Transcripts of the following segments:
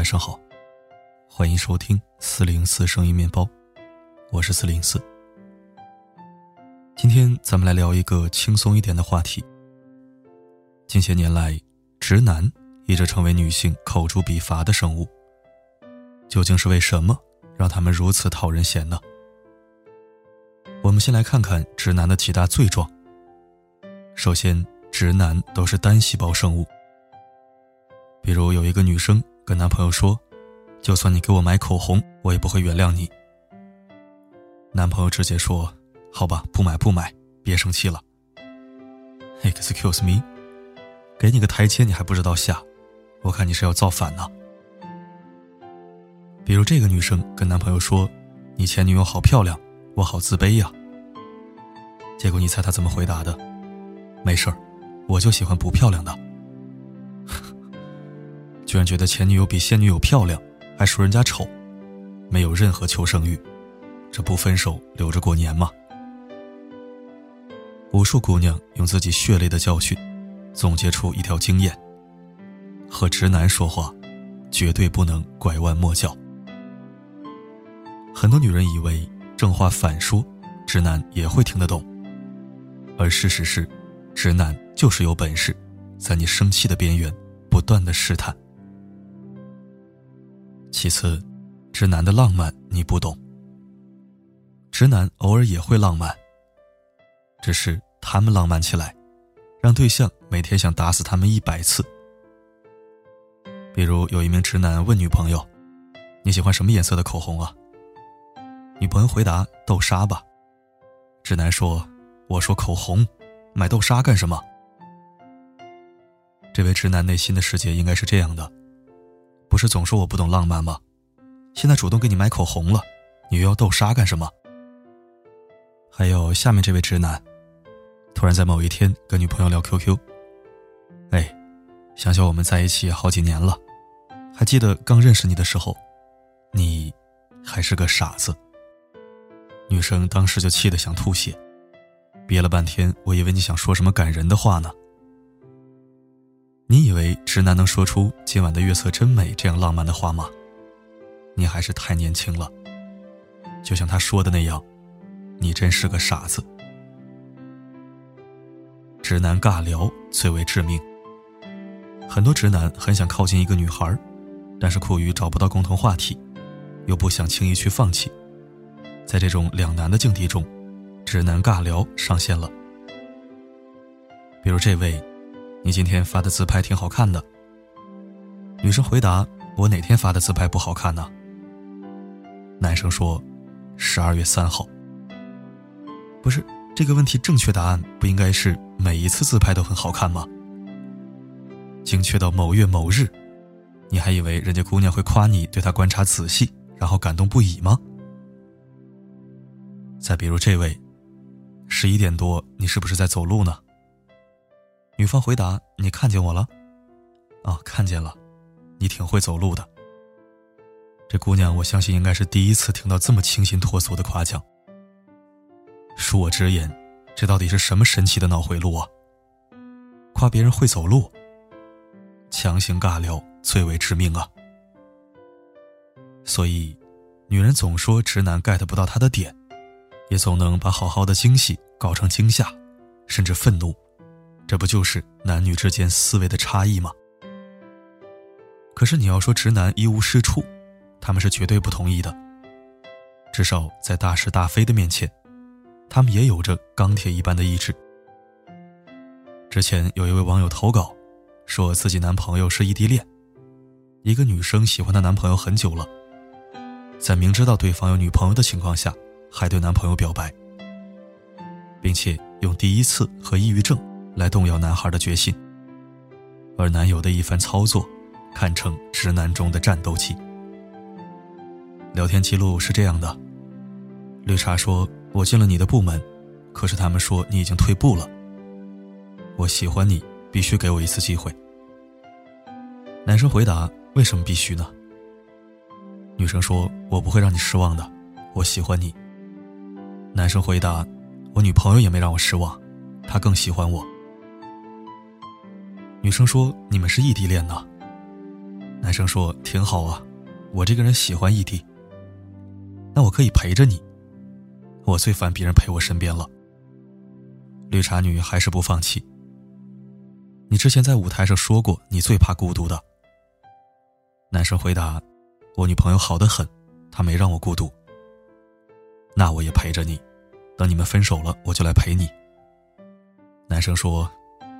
晚上好，欢迎收听四零四声音面包，我是四零四。今天咱们来聊一个轻松一点的话题。近些年来，直男一直成为女性口诛笔伐的生物。究竟是为什么让他们如此讨人嫌呢？我们先来看看直男的几大罪状。首先，直男都是单细胞生物。比如有一个女生跟男朋友说：“就算你给我买口红，我也不会原谅你。”男朋友直接说：“好吧，不买不买，别生气了。”Excuse me，给你个台阶你还不知道下，我看你是要造反呢。比如这个女生跟男朋友说：“你前女友好漂亮，我好自卑呀。”结果你猜她怎么回答的？没事儿，我就喜欢不漂亮的。居然觉得前女友比现女友漂亮，还说人家丑，没有任何求生欲，这不分手留着过年吗？无数姑娘用自己血泪的教训，总结出一条经验：和直男说话，绝对不能拐弯抹角。很多女人以为正话反说，直男也会听得懂，而事实是，直男就是有本事，在你生气的边缘不断的试探。其次，直男的浪漫你不懂。直男偶尔也会浪漫，只是他们浪漫起来，让对象每天想打死他们一百次。比如有一名直男问女朋友：“你喜欢什么颜色的口红啊？”女朋友回答：“豆沙吧。”直男说：“我说口红，买豆沙干什么？”这位直男内心的世界应该是这样的。不是总说我不懂浪漫吗？现在主动给你买口红了，你又要豆沙干什么？还有下面这位直男，突然在某一天跟女朋友聊 QQ，哎，想想我们在一起好几年了，还记得刚认识你的时候，你还是个傻子。女生当时就气得想吐血，憋了半天，我以为你想说什么感人的话呢。以为直男能说出“今晚的月色真美”这样浪漫的话吗？你还是太年轻了。就像他说的那样，你真是个傻子。直男尬聊最为致命。很多直男很想靠近一个女孩，但是苦于找不到共同话题，又不想轻易去放弃。在这种两难的境地中，直男尬聊上线了。比如这位。你今天发的自拍挺好看的。女生回答：“我哪天发的自拍不好看呢？”男生说：“十二月三号。”不是这个问题，正确答案不应该是每一次自拍都很好看吗？精确到某月某日，你还以为人家姑娘会夸你对她观察仔细，然后感动不已吗？再比如这位，十一点多，你是不是在走路呢？女方回答：“你看见我了？啊，看见了，你挺会走路的。这姑娘，我相信应该是第一次听到这么清新脱俗的夸奖。恕我直言，这到底是什么神奇的脑回路啊？夸别人会走路，强行尬聊最为致命啊！所以，女人总说直男 get 不到她的点，也总能把好好的惊喜搞成惊吓，甚至愤怒。”这不就是男女之间思维的差异吗？可是你要说直男一无是处，他们是绝对不同意的。至少在大是大非的面前，他们也有着钢铁一般的意志。之前有一位网友投稿，说自己男朋友是异地恋，一个女生喜欢她男朋友很久了，在明知道对方有女朋友的情况下，还对男朋友表白，并且用第一次和抑郁症。来动摇男孩的决心，而男友的一番操作，堪称直男中的战斗机。聊天记录是这样的：绿茶说：“我进了你的部门，可是他们说你已经退步了。我喜欢你，必须给我一次机会。”男生回答：“为什么必须呢？”女生说：“我不会让你失望的，我喜欢你。”男生回答：“我女朋友也没让我失望，她更喜欢我。”女生说：“你们是异地恋呢？”男生说：“挺好啊，我这个人喜欢异地。那我可以陪着你。我最烦别人陪我身边了。”绿茶女还是不放弃。你之前在舞台上说过，你最怕孤独的。男生回答：“我女朋友好的很，她没让我孤独。”那我也陪着你，等你们分手了，我就来陪你。男生说：“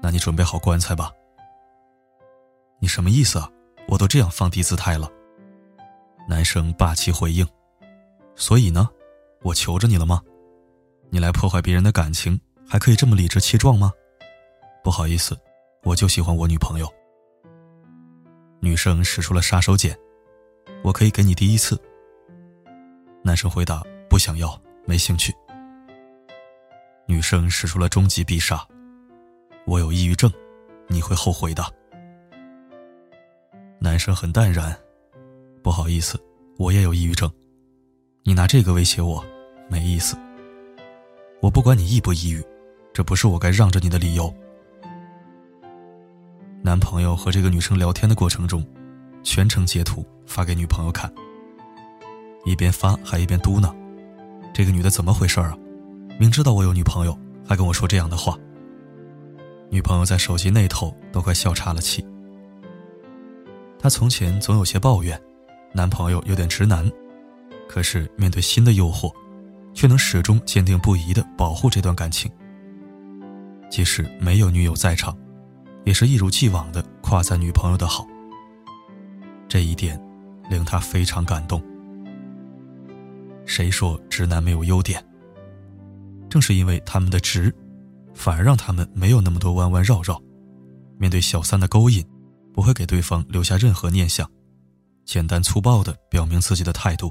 那你准备好棺材吧。”你什么意思啊？我都这样放低姿态了。男生霸气回应：“所以呢，我求着你了吗？你来破坏别人的感情，还可以这么理直气壮吗？不好意思，我就喜欢我女朋友。”女生使出了杀手锏：“我可以给你第一次。”男生回答。不想要，没兴趣。女生使出了终极必杀，我有抑郁症，你会后悔的。男生很淡然，不好意思，我也有抑郁症，你拿这个威胁我，没意思。我不管你抑不抑郁，这不是我该让着你的理由。男朋友和这个女生聊天的过程中，全程截图发给女朋友看，一边发还一边嘟囔。这个女的怎么回事啊？明知道我有女朋友，还跟我说这样的话。女朋友在手机那头都快笑岔了气。她从前总有些抱怨，男朋友有点直男，可是面对新的诱惑，却能始终坚定不移地保护这段感情。即使没有女友在场，也是一如既往地夸赞女朋友的好。这一点，令他非常感动。谁说直男没有优点？正是因为他们的直，反而让他们没有那么多弯弯绕绕。面对小三的勾引，不会给对方留下任何念想，简单粗暴的表明自己的态度。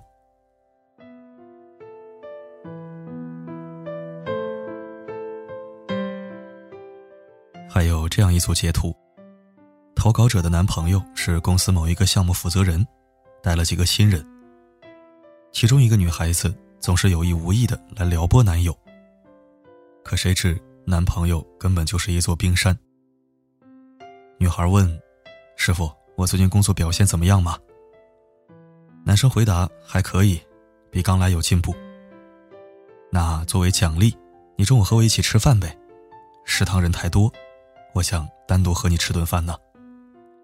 还有这样一组截图：投稿者的男朋友是公司某一个项目负责人，带了几个新人。其中一个女孩子总是有意无意的来撩拨男友，可谁知男朋友根本就是一座冰山。女孩问：“师傅，我最近工作表现怎么样吗？”男生回答：“还可以，比刚来有进步。”那作为奖励，你中午和我一起吃饭呗？食堂人太多，我想单独和你吃顿饭呢。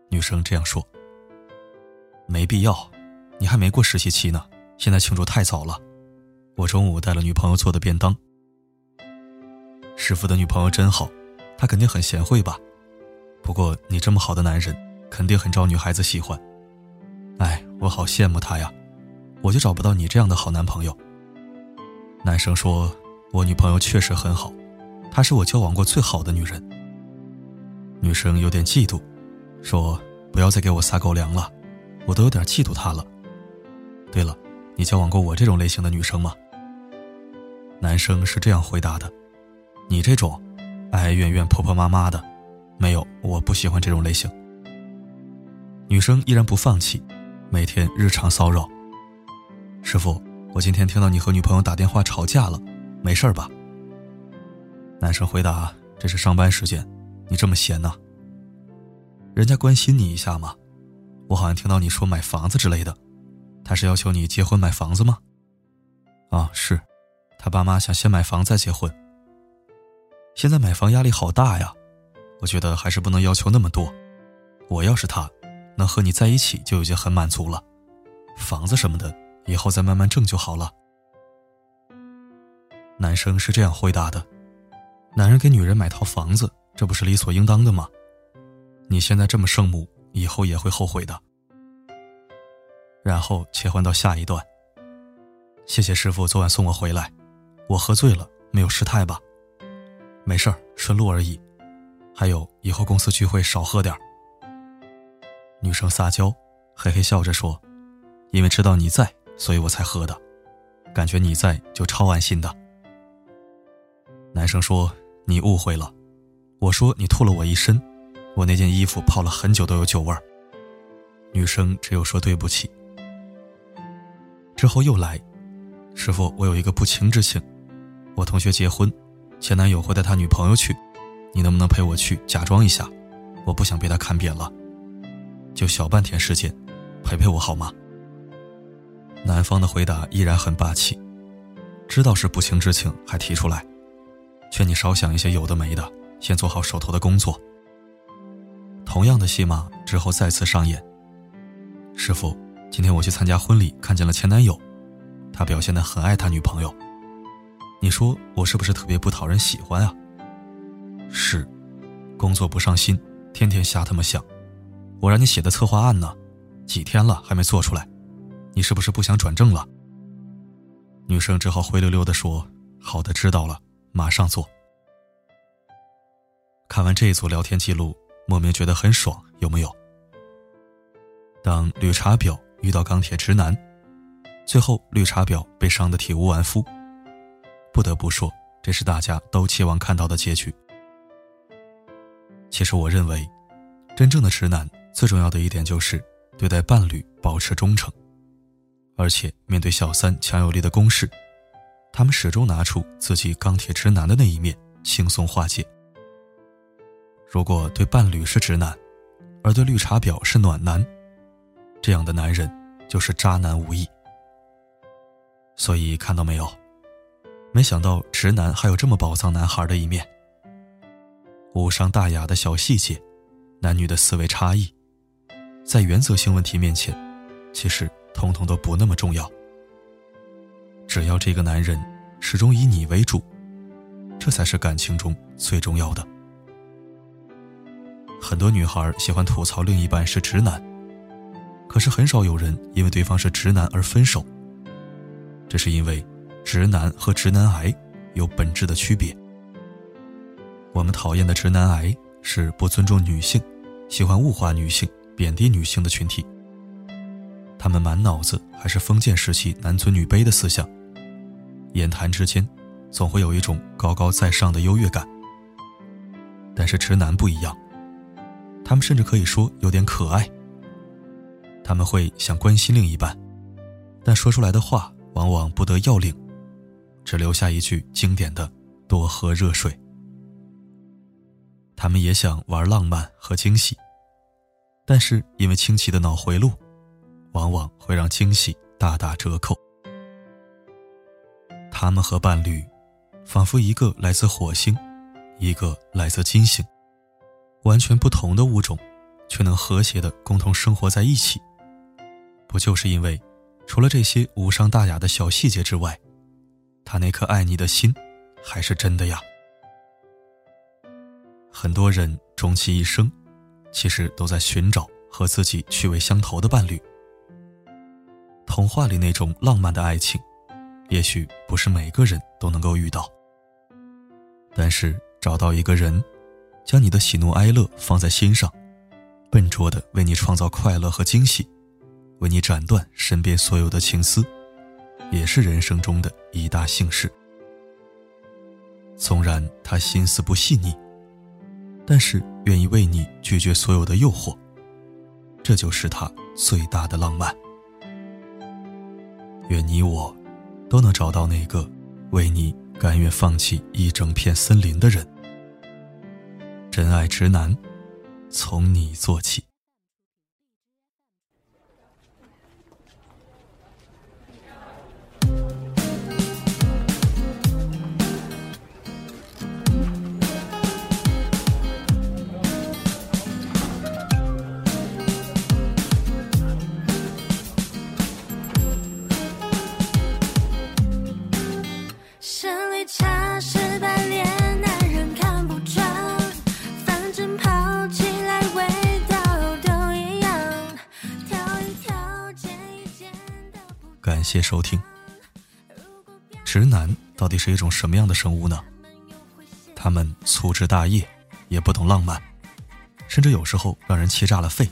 女生这样说：“没必要，你还没过实习期呢。”现在庆祝太早了，我中午带了女朋友做的便当。师傅的女朋友真好，她肯定很贤惠吧？不过你这么好的男人，肯定很招女孩子喜欢。哎，我好羡慕他呀，我就找不到你这样的好男朋友。男生说：“我女朋友确实很好，她是我交往过最好的女人。”女生有点嫉妒，说：“不要再给我撒狗粮了，我都有点嫉妒她了。”对了。你交往过我这种类型的女生吗？男生是这样回答的：“你这种哀哀怨怨、婆婆妈妈的，没有，我不喜欢这种类型。”女生依然不放弃，每天日常骚扰。师傅，我今天听到你和女朋友打电话吵架了，没事吧？男生回答：“这是上班时间，你这么闲呢？人家关心你一下嘛。我好像听到你说买房子之类的。”他是要求你结婚买房子吗？啊，是，他爸妈想先买房再结婚。现在买房压力好大呀，我觉得还是不能要求那么多。我要是他，能和你在一起就已经很满足了，房子什么的以后再慢慢挣就好了。男生是这样回答的：男人给女人买套房子，这不是理所应当的吗？你现在这么圣母，以后也会后悔的。然后切换到下一段。谢谢师傅昨晚送我回来，我喝醉了，没有失态吧？没事儿，顺路而已。还有以后公司聚会少喝点儿。女生撒娇，嘿嘿笑着说：“因为知道你在，所以我才喝的，感觉你在就超安心的。”男生说：“你误会了，我说你吐了我一身，我那件衣服泡了很久都有酒味儿。”女生只有说对不起。之后又来，师傅，我有一个不情之请，我同学结婚，前男友会带他女朋友去，你能不能陪我去假装一下？我不想被他看扁了。就小半天时间，陪陪我好吗？男方的回答依然很霸气，知道是不情之请还提出来，劝你少想一些有的没的，先做好手头的工作。同样的戏码之后再次上演。师傅，今天我去参加婚礼，看见了前男友，他表现的很爱他女朋友。你说我是不是特别不讨人喜欢啊？是，工作不上心，天天瞎他妈想。我让你写的策划案呢，几天了还没做出来，你是不是不想转正了？女生只好灰溜溜的说：“好的，知道了，马上做。”看完这一组聊天记录，莫名觉得很爽，有没有？当绿茶婊遇到钢铁直男，最后绿茶婊被伤得体无完肤。不得不说，这是大家都期望看到的结局。其实，我认为，真正的直男最重要的一点就是对待伴侣保持忠诚，而且面对小三强有力的攻势，他们始终拿出自己钢铁直男的那一面，轻松化解。如果对伴侣是直男，而对绿茶婊是暖男，这样的男人就是渣男无疑。所以，看到没有？没想到直男还有这么宝藏男孩的一面。无伤大雅的小细节，男女的思维差异，在原则性问题面前，其实通通都不那么重要。只要这个男人始终以你为主，这才是感情中最重要的。很多女孩喜欢吐槽另一半是直男，可是很少有人因为对方是直男而分手。这是因为。直男和直男癌有本质的区别。我们讨厌的直男癌是不尊重女性、喜欢物化女性、贬低女性的群体。他们满脑子还是封建时期男尊女卑的思想，言谈之间总会有一种高高在上的优越感。但是直男不一样，他们甚至可以说有点可爱。他们会想关心另一半，但说出来的话往往不得要领。只留下一句经典的“多喝热水”。他们也想玩浪漫和惊喜，但是因为清奇的脑回路，往往会让惊喜大打折扣。他们和伴侣，仿佛一个来自火星，一个来自金星，完全不同的物种，却能和谐的共同生活在一起。不就是因为，除了这些无伤大雅的小细节之外？他那颗爱你的心，还是真的呀。很多人终其一生，其实都在寻找和自己趣味相投的伴侣。童话里那种浪漫的爱情，也许不是每个人都能够遇到。但是找到一个人，将你的喜怒哀乐放在心上，笨拙的为你创造快乐和惊喜，为你斩断身边所有的情丝。也是人生中的一大幸事。纵然他心思不细腻，但是愿意为你拒绝所有的诱惑，这就是他最大的浪漫。愿你我都能找到那个为你甘愿放弃一整片森林的人。真爱直男，从你做起。感谢收听。直男到底是一种什么样的生物呢？他们粗枝大叶，也不懂浪漫，甚至有时候让人气炸了肺。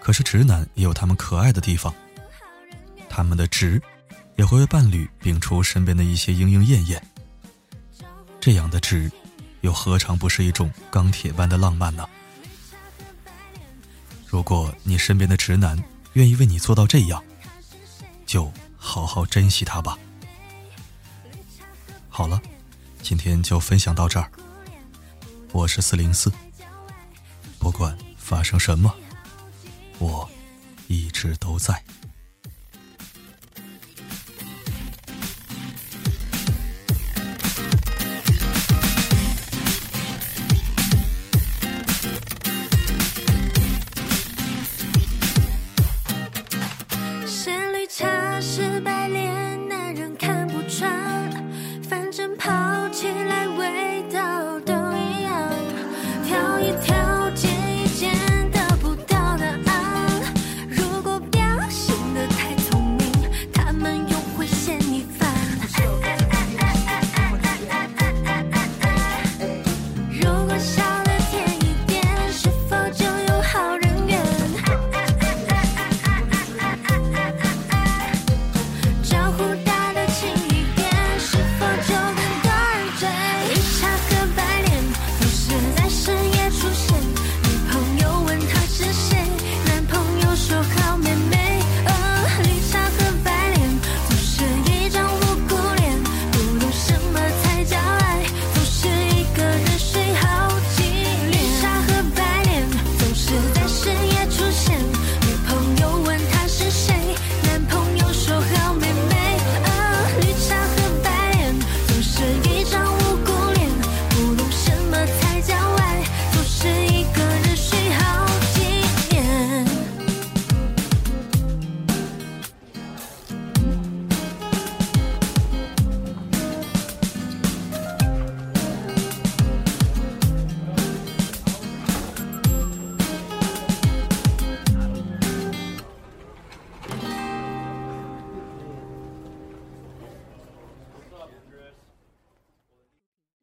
可是直男也有他们可爱的地方，他们的直，也会为伴侣摒除身边的一些莺莺燕燕。这样的直，又何尝不是一种钢铁般的浪漫呢？如果你身边的直男愿意为你做到这样，就好好珍惜他吧。好了，今天就分享到这儿。我是四零四，不管发生什么，我一直都在。